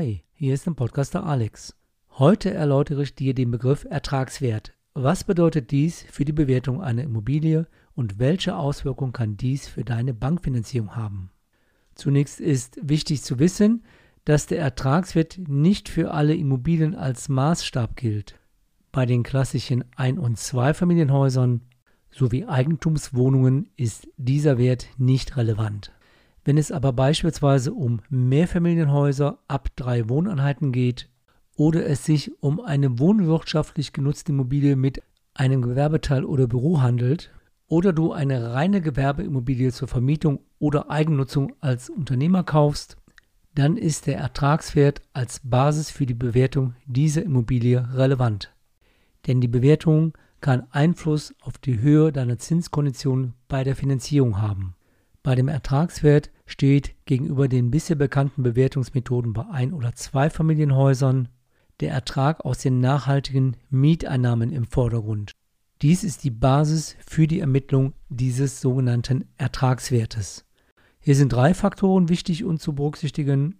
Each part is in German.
Hi, hier ist der Podcaster Alex. Heute erläutere ich dir den Begriff Ertragswert. Was bedeutet dies für die Bewertung einer Immobilie und welche Auswirkungen kann dies für deine Bankfinanzierung haben? Zunächst ist wichtig zu wissen, dass der Ertragswert nicht für alle Immobilien als Maßstab gilt. Bei den klassischen Ein- und Zweifamilienhäusern sowie Eigentumswohnungen ist dieser Wert nicht relevant. Wenn es aber beispielsweise um Mehrfamilienhäuser ab drei Wohneinheiten geht oder es sich um eine wohnwirtschaftlich genutzte Immobilie mit einem Gewerbeteil oder Büro handelt oder du eine reine Gewerbeimmobilie zur Vermietung oder Eigennutzung als Unternehmer kaufst, dann ist der Ertragswert als Basis für die Bewertung dieser Immobilie relevant. Denn die Bewertung kann Einfluss auf die Höhe deiner Zinskonditionen bei der Finanzierung haben. Bei dem Ertragswert steht gegenüber den bisher bekannten Bewertungsmethoden bei Ein- oder Zweifamilienhäusern der Ertrag aus den nachhaltigen Mieteinnahmen im Vordergrund. Dies ist die Basis für die Ermittlung dieses sogenannten Ertragswertes. Hier sind drei Faktoren wichtig und zu berücksichtigen.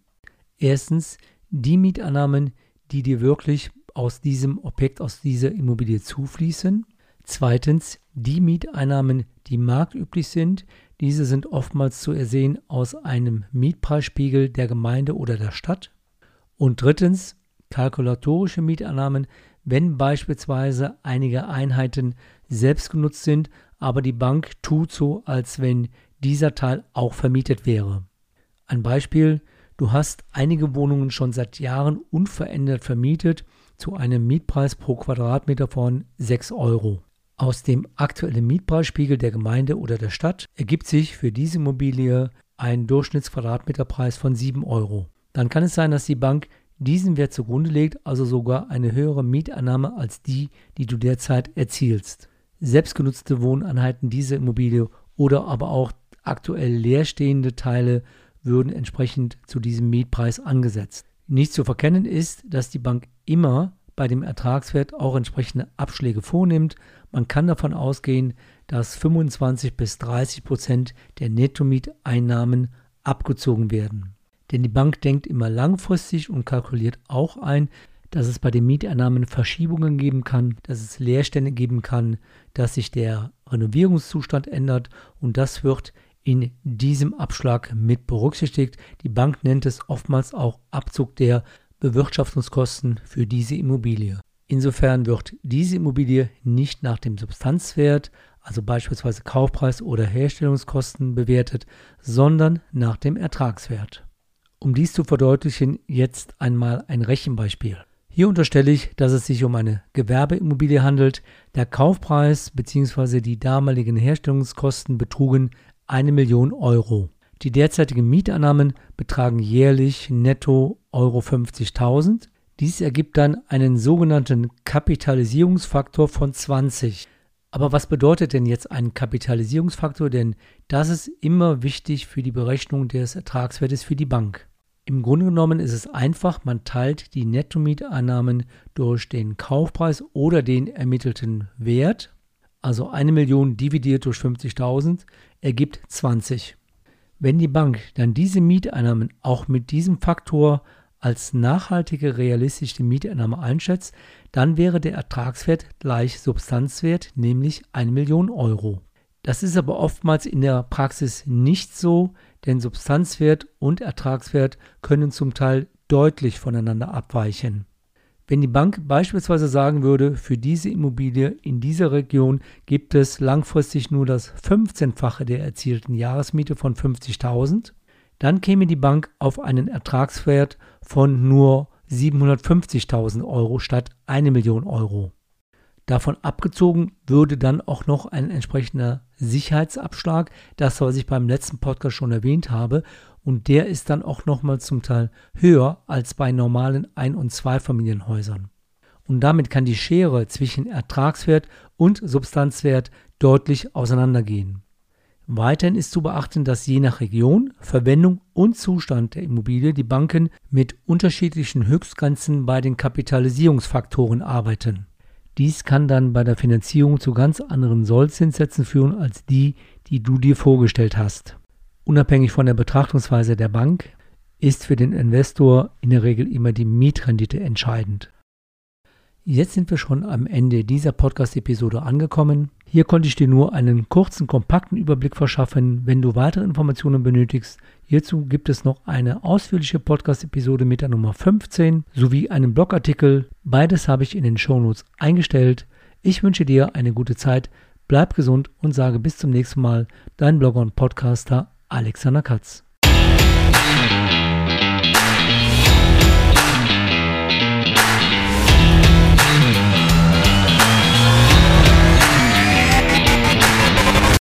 Erstens die Mieteinnahmen, die dir wirklich aus diesem Objekt, aus dieser Immobilie zufließen. Zweitens die Mieteinnahmen, die marktüblich sind. Diese sind oftmals zu ersehen aus einem Mietpreisspiegel der Gemeinde oder der Stadt. Und drittens kalkulatorische Mieteinnahmen, wenn beispielsweise einige Einheiten selbst genutzt sind, aber die Bank tut so, als wenn dieser Teil auch vermietet wäre. Ein Beispiel, du hast einige Wohnungen schon seit Jahren unverändert vermietet zu einem Mietpreis pro Quadratmeter von 6 Euro. Aus dem aktuellen Mietpreisspiegel der Gemeinde oder der Stadt ergibt sich für diese Immobilie ein Durchschnittsquadratmeterpreis von 7 Euro. Dann kann es sein, dass die Bank diesen Wert zugrunde legt, also sogar eine höhere Mietannahme als die, die du derzeit erzielst. Selbstgenutzte Wohneinheiten dieser Immobilie oder aber auch aktuell leerstehende Teile würden entsprechend zu diesem Mietpreis angesetzt. Nicht zu verkennen ist, dass die Bank immer bei dem Ertragswert auch entsprechende Abschläge vornimmt. Man kann davon ausgehen, dass 25 bis 30 Prozent der Nettomieteinnahmen abgezogen werden. Denn die Bank denkt immer langfristig und kalkuliert auch ein, dass es bei den Mieteinnahmen Verschiebungen geben kann, dass es Leerstände geben kann, dass sich der Renovierungszustand ändert und das wird in diesem Abschlag mit berücksichtigt. Die Bank nennt es oftmals auch Abzug der Bewirtschaftungskosten für diese Immobilie. Insofern wird diese Immobilie nicht nach dem Substanzwert, also beispielsweise Kaufpreis oder Herstellungskosten bewertet, sondern nach dem Ertragswert. Um dies zu verdeutlichen, jetzt einmal ein Rechenbeispiel. Hier unterstelle ich, dass es sich um eine Gewerbeimmobilie handelt. Der Kaufpreis bzw. die damaligen Herstellungskosten betrugen eine Million Euro. Die derzeitigen Mieteinnahmen betragen jährlich netto Euro 50.000. Dies ergibt dann einen sogenannten Kapitalisierungsfaktor von 20. Aber was bedeutet denn jetzt ein Kapitalisierungsfaktor? Denn das ist immer wichtig für die Berechnung des Ertragswertes für die Bank. Im Grunde genommen ist es einfach, man teilt die Nettomieteinnahmen durch den Kaufpreis oder den ermittelten Wert. Also eine Million dividiert durch 50.000 ergibt 20. Wenn die Bank dann diese Mieteinnahmen auch mit diesem Faktor als nachhaltige realistische Mieteinnahme einschätzt, dann wäre der Ertragswert gleich Substanzwert, nämlich 1 Million Euro. Das ist aber oftmals in der Praxis nicht so, denn Substanzwert und Ertragswert können zum Teil deutlich voneinander abweichen. Wenn die Bank beispielsweise sagen würde, für diese Immobilie in dieser Region gibt es langfristig nur das 15-fache der erzielten Jahresmiete von 50.000, dann käme die Bank auf einen Ertragswert von nur 750.000 Euro statt 1 Million Euro. Davon abgezogen würde dann auch noch ein entsprechender Sicherheitsabschlag, das was ich beim letzten Podcast schon erwähnt habe, und der ist dann auch nochmal zum Teil höher als bei normalen Ein- und Zweifamilienhäusern. Und damit kann die Schere zwischen Ertragswert und Substanzwert deutlich auseinandergehen. Weiterhin ist zu beachten, dass je nach Region, Verwendung und Zustand der Immobilie die Banken mit unterschiedlichen Höchstgrenzen bei den Kapitalisierungsfaktoren arbeiten. Dies kann dann bei der Finanzierung zu ganz anderen Sollzinssätzen führen als die, die du dir vorgestellt hast. Unabhängig von der Betrachtungsweise der Bank ist für den Investor in der Regel immer die Mietrendite entscheidend. Jetzt sind wir schon am Ende dieser Podcast-Episode angekommen. Hier konnte ich dir nur einen kurzen, kompakten Überblick verschaffen. Wenn du weitere Informationen benötigst, hierzu gibt es noch eine ausführliche Podcast-Episode mit der Nummer 15 sowie einen Blogartikel. Beides habe ich in den Shownotes eingestellt. Ich wünsche dir eine gute Zeit, bleib gesund und sage bis zum nächsten Mal, dein Blogger und Podcaster Alexander Katz.